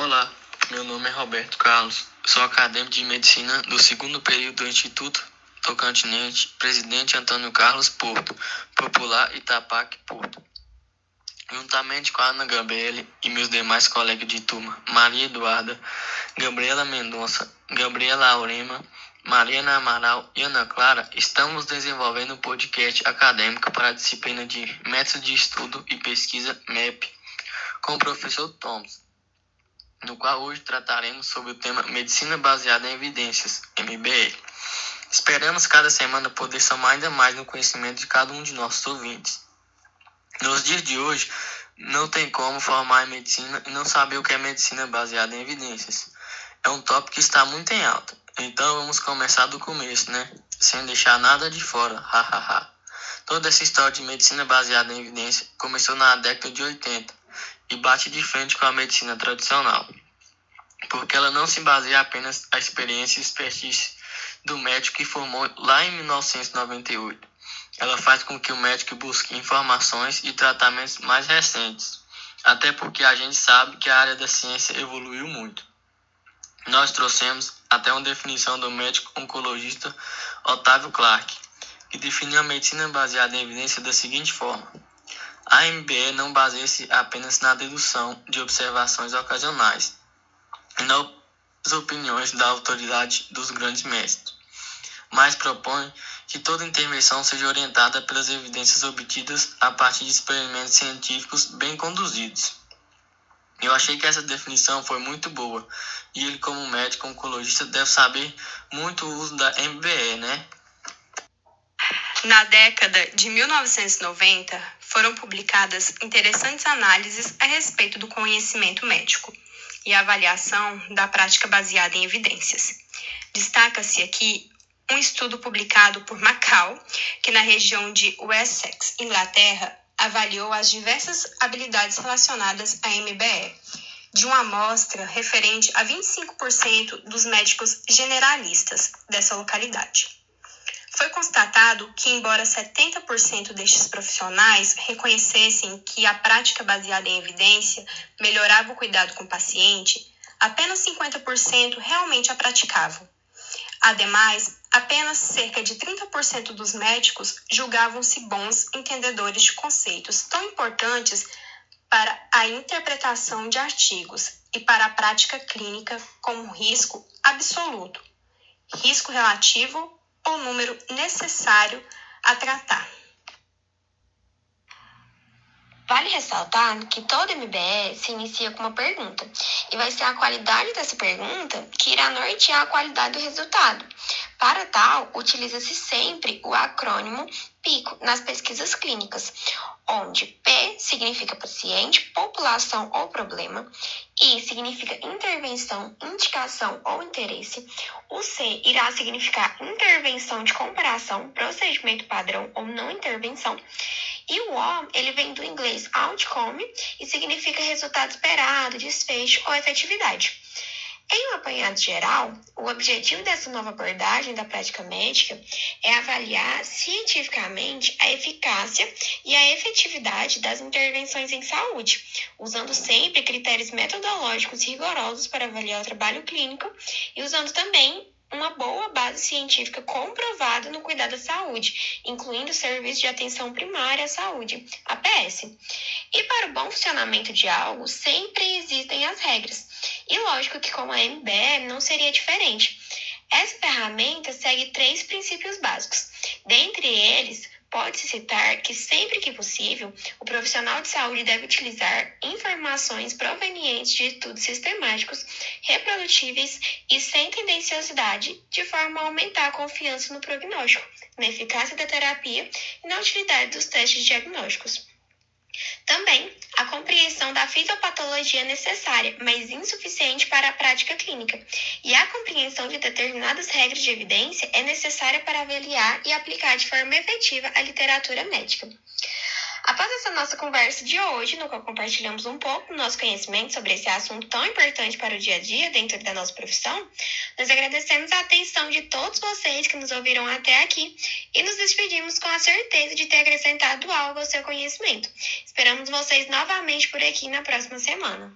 Olá, meu nome é Roberto Carlos, sou acadêmico de medicina do segundo período do Instituto Tocantinense, presidente Antônio Carlos Porto, popular Itapac Porto. Juntamente com a Ana Gabriele e meus demais colegas de turma, Maria Eduarda, Gabriela Mendonça, Gabriela Aurema, Mariana Amaral e Ana Clara, estamos desenvolvendo um podcast acadêmico para a disciplina de Método de Estudo e Pesquisa MEP, com o professor Thomas no qual hoje trataremos sobre o tema Medicina Baseada em Evidências, MBE. Esperamos cada semana poder somar ainda mais no conhecimento de cada um de nossos ouvintes. Nos dias de hoje, não tem como formar em medicina e não saber o que é medicina baseada em evidências. É um tópico que está muito em alta, então vamos começar do começo, né? Sem deixar nada de fora, hahaha. Toda essa história de medicina baseada em evidência começou na década de 80 e bate de frente com a medicina tradicional, porque ela não se baseia apenas na experiência e expertise do médico que formou lá em 1998. Ela faz com que o médico busque informações e tratamentos mais recentes, até porque a gente sabe que a área da ciência evoluiu muito. Nós trouxemos até uma definição do médico oncologista Otávio Clarke, que definiu a medicina baseada em evidência da seguinte forma: a MBE não baseia-se apenas na dedução de observações ocasionais e nas opiniões da autoridade dos grandes mestres, mas propõe que toda intervenção seja orientada pelas evidências obtidas a partir de experimentos científicos bem conduzidos. Eu achei que essa definição foi muito boa e ele, como médico oncologista, deve saber muito o uso da MBE, né? Na década de 1990, foram publicadas interessantes análises a respeito do conhecimento médico e avaliação da prática baseada em evidências. Destaca-se aqui um estudo publicado por Macau, que na região de Wessex, Inglaterra, avaliou as diversas habilidades relacionadas à MBE, de uma amostra referente a 25% dos médicos generalistas dessa localidade. Foi constatado que, embora 70% destes profissionais reconhecessem que a prática baseada em evidência melhorava o cuidado com o paciente, apenas 50% realmente a praticavam. Ademais, apenas cerca de 30% dos médicos julgavam-se bons entendedores de conceitos tão importantes para a interpretação de artigos e para a prática clínica como risco absoluto, risco relativo o número necessário a tratar. Vale ressaltar que todo MBE se inicia com uma pergunta, e vai ser a qualidade dessa pergunta que irá nortear a qualidade do resultado. Para tal, utiliza-se sempre o acrônimo PICO nas pesquisas clínicas, onde P significa paciente, população ou problema, I significa intervenção, indicação ou interesse, o C irá significar intervenção de comparação, procedimento padrão ou não intervenção, e o O, ele vem do inglês outcome e significa resultado esperado, desfecho ou efetividade. Em um apanhado geral, o objetivo dessa nova abordagem da prática médica é avaliar cientificamente a eficácia e a efetividade das intervenções em saúde, usando sempre critérios metodológicos rigorosos para avaliar o trabalho clínico e usando também uma boa base científica comprovada no cuidado da saúde, incluindo o Serviço de Atenção Primária à Saúde, APS. E para o bom funcionamento de algo, sempre existem as regras. E lógico que com a MBE não seria diferente. Essa ferramenta segue três princípios básicos. Dentre eles, Pode-se citar que, sempre que possível, o profissional de saúde deve utilizar informações provenientes de estudos sistemáticos, reprodutíveis e sem tendenciosidade, de forma a aumentar a confiança no prognóstico, na eficácia da terapia e na utilidade dos testes diagnósticos. Também, a compreensão da fisiopatologia é necessária, mas insuficiente para a prática clínica, e a compreensão de determinadas regras de evidência é necessária para avaliar e aplicar de forma efetiva a literatura médica. Após essa nossa conversa de hoje, no qual compartilhamos um pouco do nosso conhecimento sobre esse assunto tão importante para o dia a dia dentro da nossa profissão, nós agradecemos a atenção de todos vocês que nos ouviram até aqui e nos despedimos com a certeza de ter acrescentado algo ao seu conhecimento. Esperamos vocês novamente por aqui na próxima semana.